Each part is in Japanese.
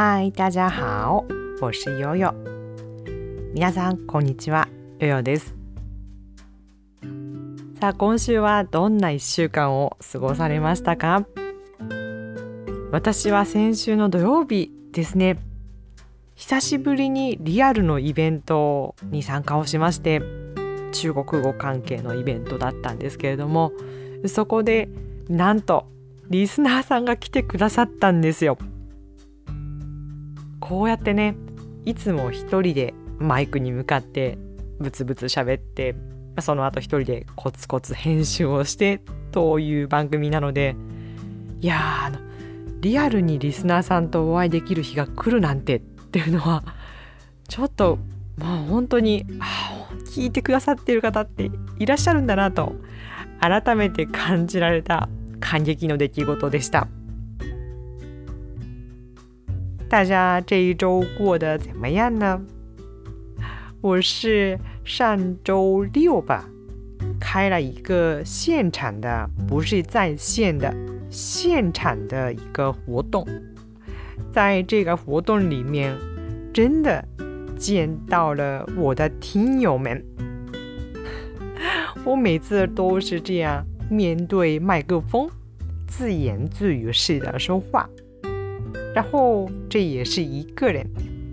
嗨，大家好，我是悠悠。皆さんこんにちは、悠悠です。さあ、今週はどんな1週間を過ごされましたか？私は先週の土曜日ですね、久しぶりにリアルのイベントに参加をしまして、中国語関係のイベントだったんですけれども、そこでなんとリスナーさんが来てくださったんですよ。こうやってねいつも一人でマイクに向かってブツブツ喋ってその後一人でコツコツ編集をしてという番組なのでいやあのリアルにリスナーさんとお会いできる日が来るなんてっていうのはちょっともう本当に聞いてくださっている方っていらっしゃるんだなと改めて感じられた感激の出来事でした。大家这一周过得怎么样呢？我是上周六吧，开了一个现场的，不是在线的现场的一个活动。在这个活动里面，真的见到了我的听友们。我每次都是这样面对麦克风，自言自语式的说话。然后这也是一个人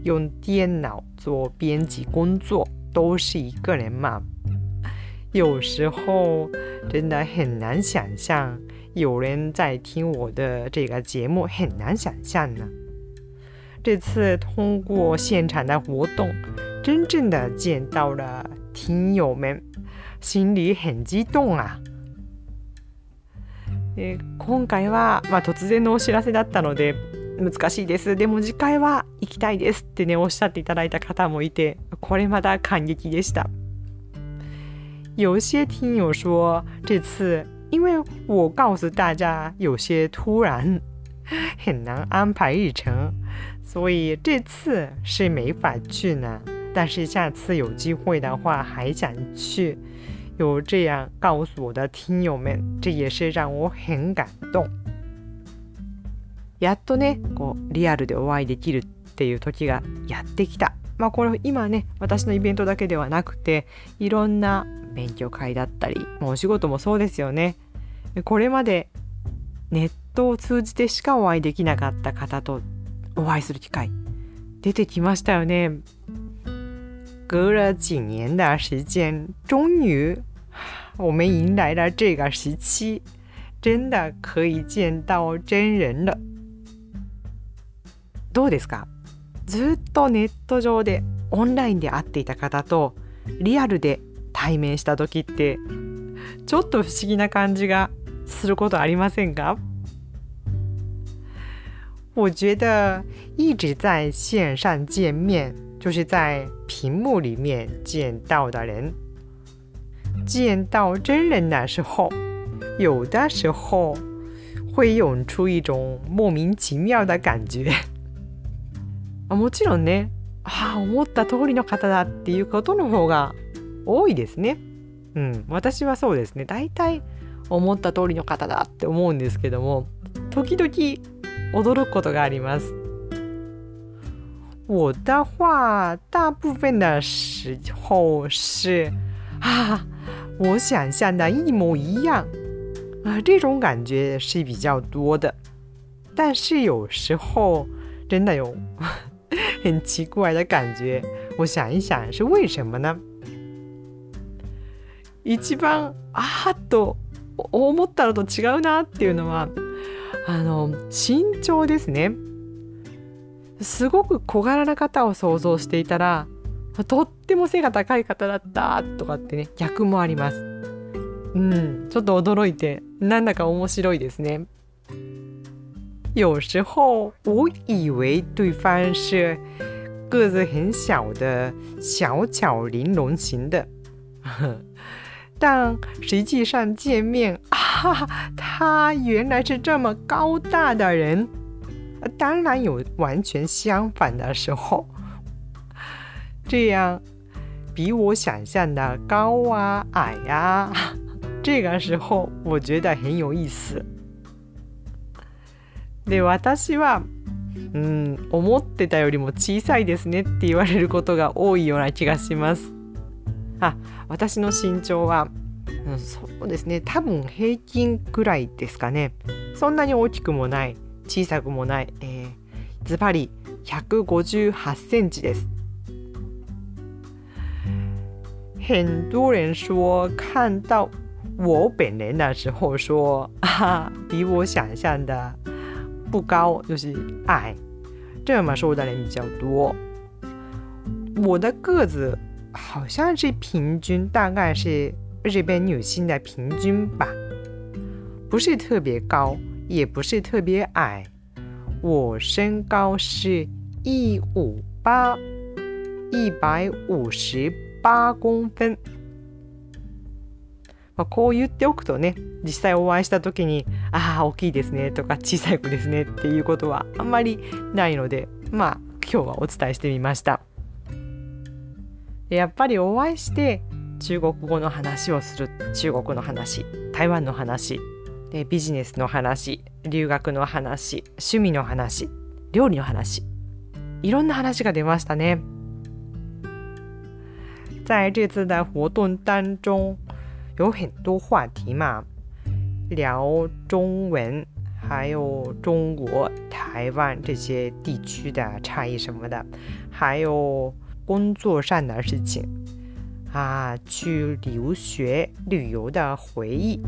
用电脑做编辑工作，都是一个人嘛。有时候真的很难想象有人在听我的这个节目，很难想象呢。这次通过现场的活动，真正的见到了听友们，心里很激动啊。え今回はまあ突然のお知らせだったので。 難しいです。でも次回は行きたいですってねおっしゃっていただいた方もいてこれまた感激でした。有些听友说这次因为我告诉大家有些突然很难安排日程所以这次是没法去呢。但是下次有机会的话还想去。有这样告诉我的听友们这也是让我很感动。やっとねこうリアルでお会いできるっていう時がやってきた。まあこれ今ね私のイベントだけではなくていろんな勉強会だったりもうお仕事もそうですよね。これまでネットを通じてしかお会いできなかった方とお会いする機会出てきましたよね。隔了几年的时间，终于我们迎来了这个时期，真的可以见到真人了。どうですか？ずっとネット上でオンラインで会っていた方とリアルで対面した時ってちょっと不思議な感じがすることありませんか？我觉得一直在线上见面，就是在屏幕里面见到的人，见到真人的时候，有的时候会涌出一种莫名其妙的感觉。もちろんねああ思った通りの方だっていうことの方が多いですね。うん、私はそうですね大体思った通りの方だって思うんですけども時々驚くことがあります。我的话，大部分的时候是啊，我想象的一模一样啊，这种感觉是比较多的。但是有时候真的有很奇怪的感觉。我想一想，是为什么呢？一番あっと思ったのと違うなっていうのはあの身長ですね。すごく小柄な方を想像していたらとっても背が高い方だったとかってね逆もあります。うん、ちょっと驚いてなんだか面白いですね。有时候我以为对方是个子很小的小巧玲珑型的，但实际上见面 啊，他原来是这么高大的人。当然有完全相反的时候，这样比我想象的高啊矮呀，这个时候我觉得很有意思。で私はうん思ってたよりも小さいですねって言われることが多いような気がします。あ私の身長は、うん、そうですね。多分平均くらいですかね。そんなに大きくもない小さくもない、えー、ズバリ158センチです。很多人说看到我本人的时候说啊，比我想象的不高，就是矮。这么说的人比较多。我的个子好像是平均，大概是日本女性的平均吧，不是特别高，也不是特别矮。我身高是一五八，一百五十八公分。まあ、こう言っておくとね実際お会いした時に「ああ大きいですね」とか「小さい子ですね」っていうことはあんまりないのでまあ今日はお伝えしてみました。やっぱりお会いして中国語の話をする中国の話台湾の話でビジネスの話留学の話趣味の話料理の話いろんな話が出ましたね。在这次的活动当中，有很多话题嘛，聊中文，还有中国台湾这些地区的差异什么的，还有工作上的事情啊，去留学旅游的回忆，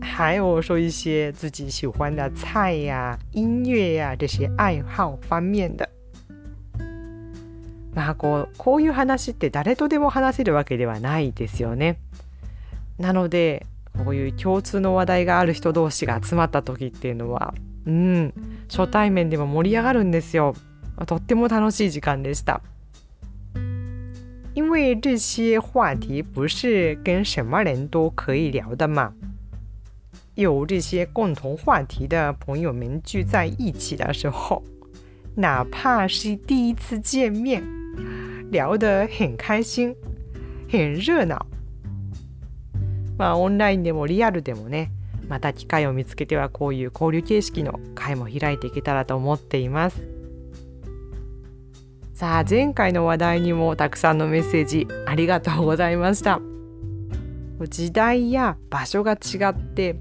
还有说一些自己喜欢的菜呀、音乐呀这些爱好方面的。まあこうこういう話って誰とでも話せるわけではないですよね。 なのでこういう共通の話題がある人同士が集まった時っていうのはうん初対面でも盛り上がるんですよ。とっても楽しい時間でした。因为这些话题不是跟什么人都可以聊的嘛。有这些共同话题的朋友们聚在一起的时候，哪怕是第一次见面，聊得很开心，很热闹。まあオンラインでもリアルでもねまた機会を見つけてはこういう交流形式の会も開いていけたらと思っています。さあ前回の話題にもたくさんのメッセージありがとうございました。時代や場所が違って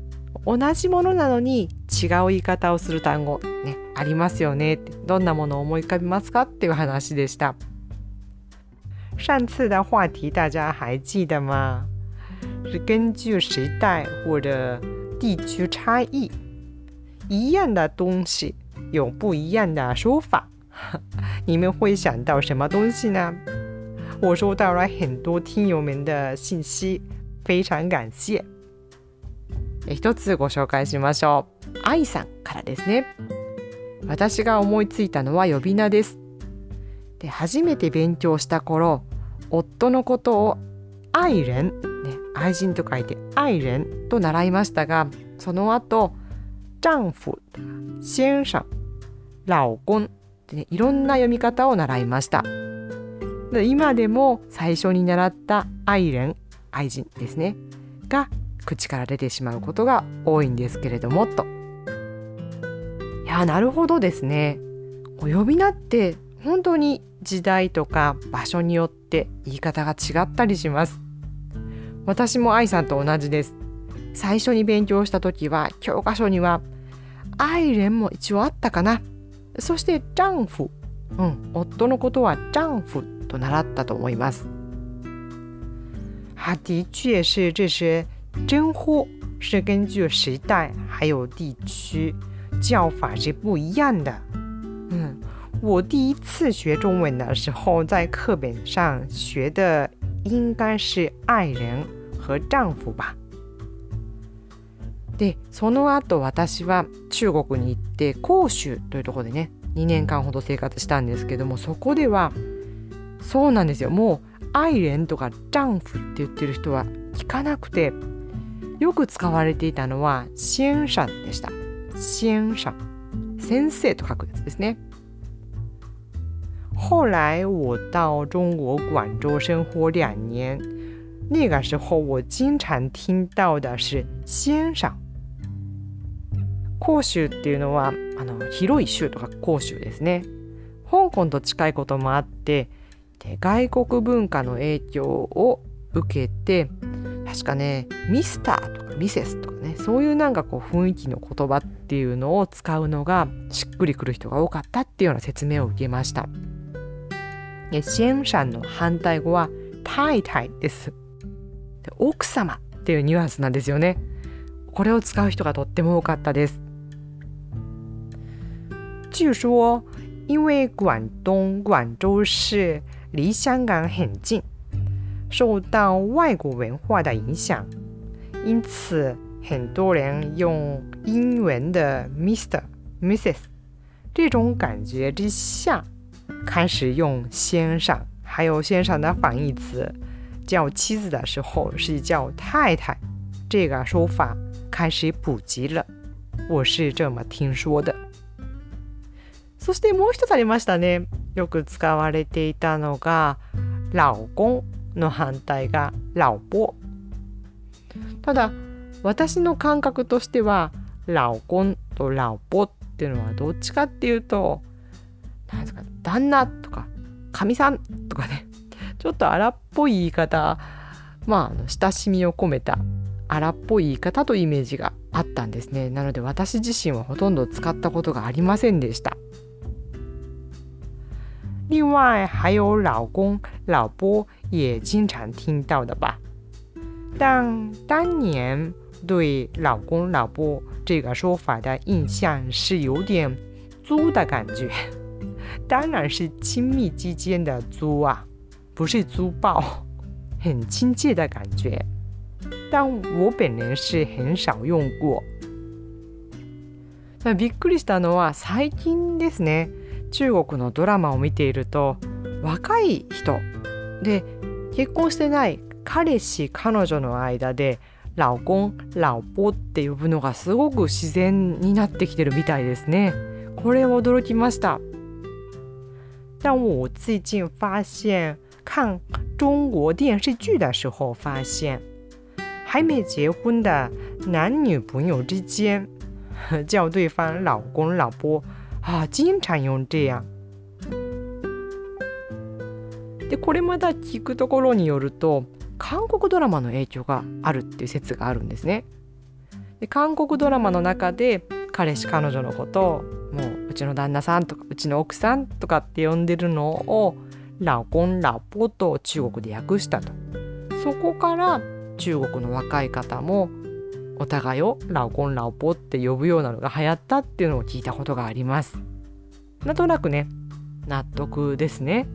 同じものなのに違う言い方をする単語ねありますよね。ってどんなものを思い浮かびますかっていう話でした。上次的话题大家还记得吗？是根据时代或者地区差异，一样的东西有不一样的说法。你们会想到什么东西呢？我收到了很多听友们的信息，非常感谢。一つご紹介しましょう。愛さんからですね。私が思いついたのは呼び名です。で初めて勉強した頃、夫のことを愛人愛人と書いて愛人と習いましたがその後丈夫先生老公ってねいろんな読み方を習いました。今でも最初に習った愛人愛人ですねが口から出てしまうことが多いんですけれどもと。いやなるほどですね。お呼び名って本当に時代とか場所によって言い方が違ったりします。私も愛さんと同じです。最初に勉強した時は教科書には愛人も一応あったかな。そして丈夫、うん、夫のことは丈夫と習ったと思います。啊，的确是，这些称呼是根据时代还有地区叫法是不一样的。嗯，我第一次学中文的时候，在课本上学的应该是爱人和丈夫吧。でその後私は中国に行って広州というところでね2年間ほど生活したんですけどもそこではそうなんですよもう愛人とか丈夫って言ってる人は聞かなくてよく使われていたのは先生でした先生先生と書くやつですね后来我到中国广州生活两年，那个时候我经常听到的是先生。広州っていうのはあの広い州とか広州ですね香港と近いこともあってで外国文化の影響を受けて確かねミスターとかミセスとかねそういうなんかこう雰囲気の言葉っていうのを使うのがしっくりくる人が多かったっていうような説明を受けました。シェンシャンの反対語は太太です。奥様っていうニュアンスなんですよね。これを使う人がとっても多かったです。据说，因为广东广州市离香港很近，受到外国文化的影响，因此很多人用英文的 Mr、Mrs 这种感觉之下，开始用先生还有先生的反义词。叫妻子的时候是叫太太，这个说法开始普及了。我是这么听说的。そしてもう一つありましたね。よく使われていたのが老公の反対が老婆。ただ私の感覚としては老公と老婆っていうのはどっちかっていうと 何ですか旦那とかかみさんとかねちょっと荒っぽい言い方まあ親しみを込めた荒っぽい言い方というイメージがあったんですね。なので私自身はほとんど使ったことがありませんでした。另外还有老公老婆也经常听到的吧。但当年对老公老婆这个说法的印象是有点租的感觉。当然是亲密之间的租啊不是粗暴，很亲切的感觉。但我本人是很少用过。びっくりしたのは最近ですね中国のドラマを見ていると若い人で結婚してない彼氏彼女の間で老公老婆って呼ぶのがすごく自然になってきてるみたいですねこれ驚きました但我最近发现看中国电视剧的时候，发现还没结婚的男女朋友之间叫对方老公、老婆啊，经常用这样。でこれまた聞くところによると韓国ドラマの影響があるっていう説があるんですね。で韓国ドラマの中で彼氏彼女のことをもううちの旦那さんとかうちの奥さんとかって呼んでるのを老公老婆と中国で訳したと。そこから中国の若い方もお互いを老公老婆って呼ぶようなのが流行ったっていうのを聞いたことがあります。なんとなくね納得ですね。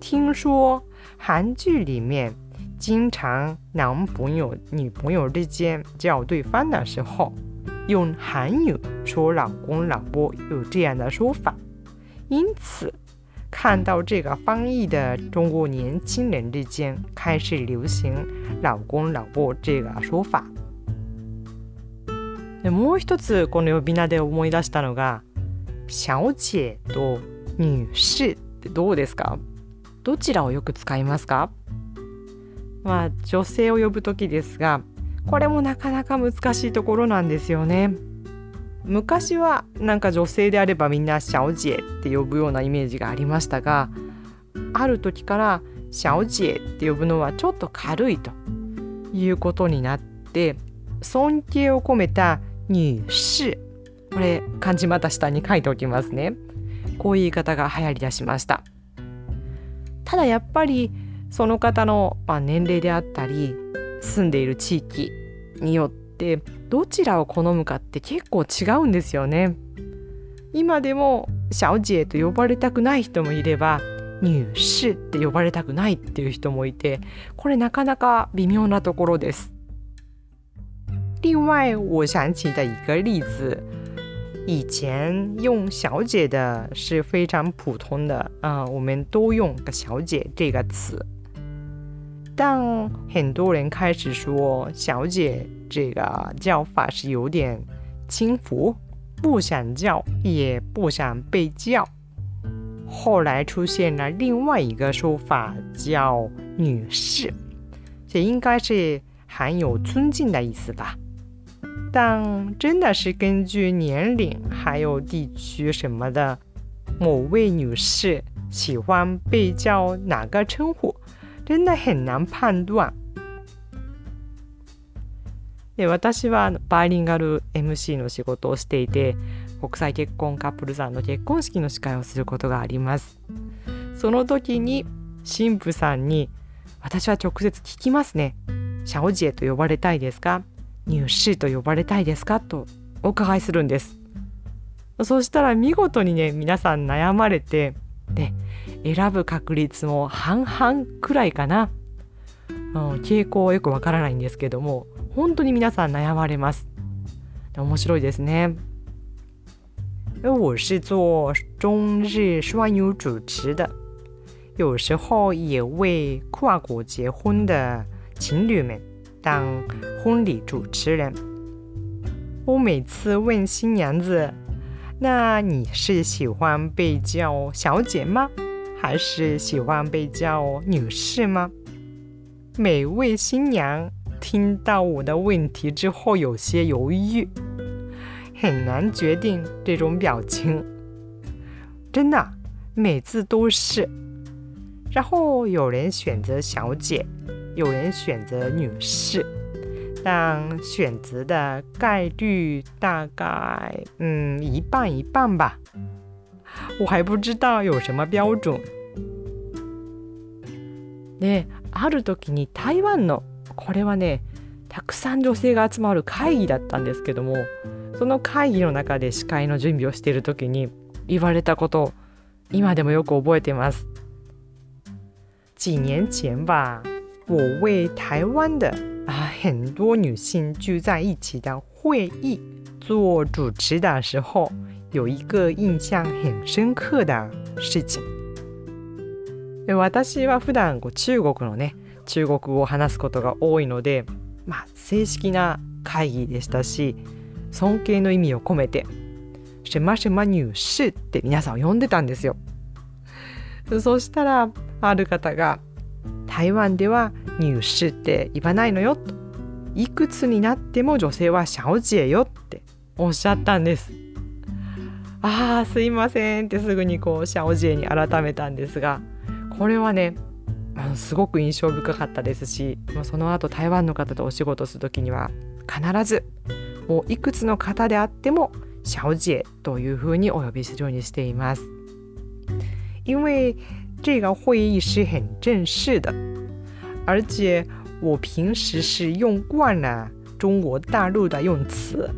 听说韩剧里面经常男朋友女朋友之间叫对方的时候用韩语说老公老婆有这样的说法因此看到这个翻译的中国年轻人之间开始流行“老公老婆”这个说法。もう一つこの呼び名で思い出したのが「小姐」と「女士」ってどうですかどちらをよく使いますか まあ女性を呼ぶ時ですがこれもなかなか難しいところなんですよね。昔はなんか女性であればみんな小姐って呼ぶようなイメージがありましたがある時から小姐って呼ぶのはちょっと軽いということになって尊敬を込めた女士これ漢字また下に書いておきますねこういう言い方が流行りだしましたただやっぱりその方の、まあ、年齢であったり住んでいる地域によってどちらを好むかって結構違うんですよね。今でも小姐と呼ばれたくない人もいれば女士って呼ばれたくないっていう人もいてこれなかなか微妙なところです。另外，我想起的一个例子，以前用“小姐”的是非常普通的，啊、呃，我们都用“个小姐”这个词。但很多人开始说“小姐”这个叫法是有点轻浮，不想叫，也不想被叫。后来出现了另外一个说法，叫“女士”，这应该是含有尊敬的意思吧。但真的是根据年龄还有地区什么的，某位女士喜欢被叫哪个称呼，真的很难判断。で私はバイリンガル MC の仕事をしていて国際結婚カップルさんの結婚式の司会をすることがあります。その時に神父さんに私は直接聞きますね。シャオジエと呼ばれたいですか？入試と呼ばれたいですか？とお伺いするんです。そしたら見事にね皆さん悩まれてで選ぶ確率も半々くらいかな、うん、傾向はよくわからないんですけども本当に皆さん悩まれます面白いですね我是做中日双语主持的，有时候也为跨国结婚的情侣们当婚礼主持人。我每次问新娘子：“那你是喜欢被叫小姐吗？还是喜欢被叫女士吗？”每位新娘听到我的问题之后，有些犹豫，很难决定这种表情。真的，每次都是。然后有人选择小姐，有人选择女士，但选择的概率大概嗯一半一半吧。我还不知道有什么标准。で、ある時に台湾のこれはね、たくさん女性が集まる会議だったんですけども、その会議の中で司会の準備をしている時に言われたことを今でもよく覚えています。几年前吧，我为台湾的啊很多女性聚在一起的会议做主持的时候，有一个印象很深刻的事情。私は普段こう中国のね中国語を話すことが多いので、まあ、正式な会議でしたし尊敬の意味を込めて「什么什么女士」って皆さんを呼んでたんですよ。そしたらある方が台湾では入試って言わないのよといくつになっても女性はシャオジエよっておっしゃったんですああすいませんってすぐにこうシャオジエに改めたんですがこれはねすごく印象深かったですしその後台湾の方とお仕事する時には必ずもういくつの方であってもシャオジエというふうにお呼びするようにしています。因为这个会议是很正式的，而且我平时是用惯了中国大陆的用词，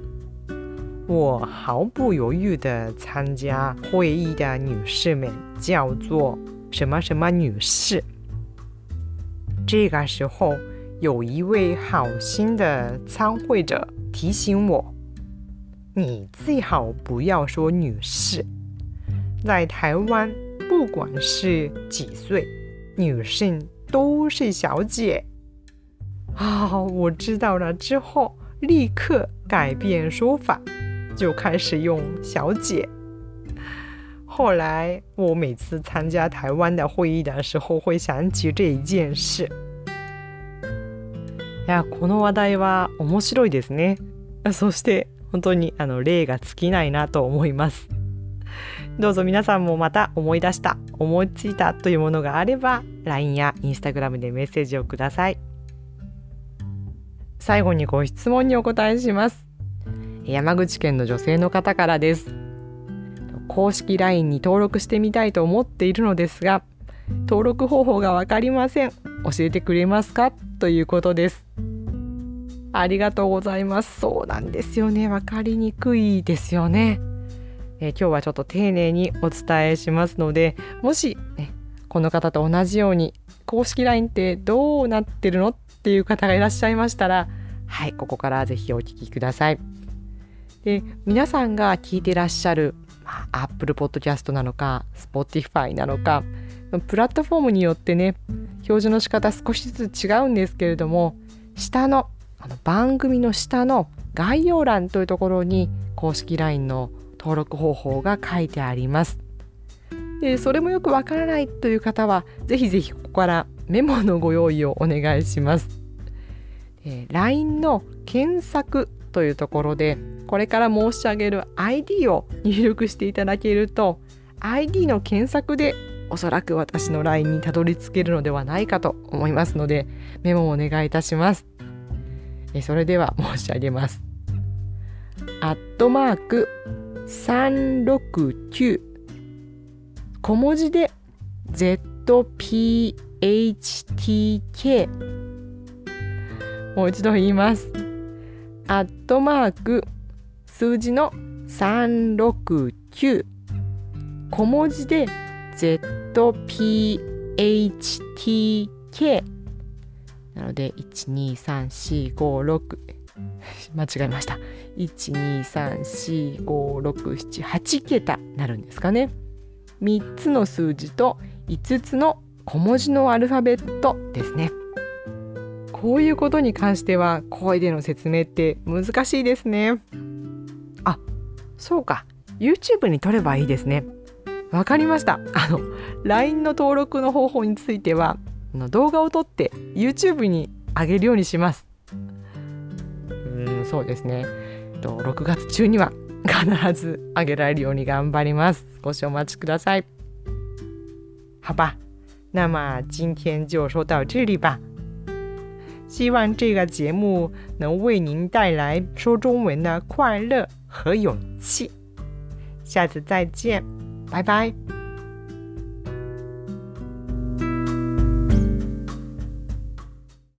我毫不犹豫的参加会议的女士们叫做什么什么女士。这个时候，有一位好心的参会者提醒我：“你最好不要说女士，在台湾。”不管是几岁，女性都是小姐啊！我知道了之后，立刻改变说法，就开始用小姐。后来我每次参加台湾的会议的时候，会想起这一件事。いや、この話題は面白いですね。そして本当にあの例が尽きないなと思います。どうぞ皆さんもまた思い出した、思いついたというものがあれば、LINE や Instagram でメッセージをください。最後にご質問にお答えします。山口県の女性の方からです。公式 LINE に登録してみたいと思っているのですが、登録方法がわかりません。教えてくれますか？ということです。ありがとうございます。そうなんですよね。わかりにくいですよね。え、今日はちょっと丁寧にお伝えしますのでもし、ね、この方と同じように公式 LINE ってどうなってるのっていう方がいらっしゃいましたらはいここからぜひお聞きください。で皆さんが聞いてらっしゃる、Apple Podcast なのか Spotify なのかプラットフォームによってね表示の仕方少しずつ違うんですけれども下のあの番組の下の概要欄というところに公式 LINE の登録方法が書いてあります。でそれもよくわからないという方はぜひぜひここからメモのご用意をお願いします。LINE の検索というところでこれから申し上げる ID を入力していただけると ID の検索でおそらく私の LINE にたどり着けるのではないかと思いますのでメモをお願いいたします。えそれでは申し上げます。アットマーク369小文字で ZPHTK もう一度言います。アットマーク数字の369小文字で ZPHTK なので123456 間違えました。1234567桁。なるんですかね。3つの数字と5つの小文字のアルファベットですね。こういうことに関しては声での説明って難しいですね。そうか。YouTube に撮ればいいですね。わかりました。あの LINE の登録の方法については動画を撮って YouTube に上げるようにします。うんそうですね。6月中には必ず上げられるように頑張ります。少しお待ちください。好吧。那么今天就说到这里吧。希望这个节目能为您带来说中文的快乐和勇气下次再见拜拜。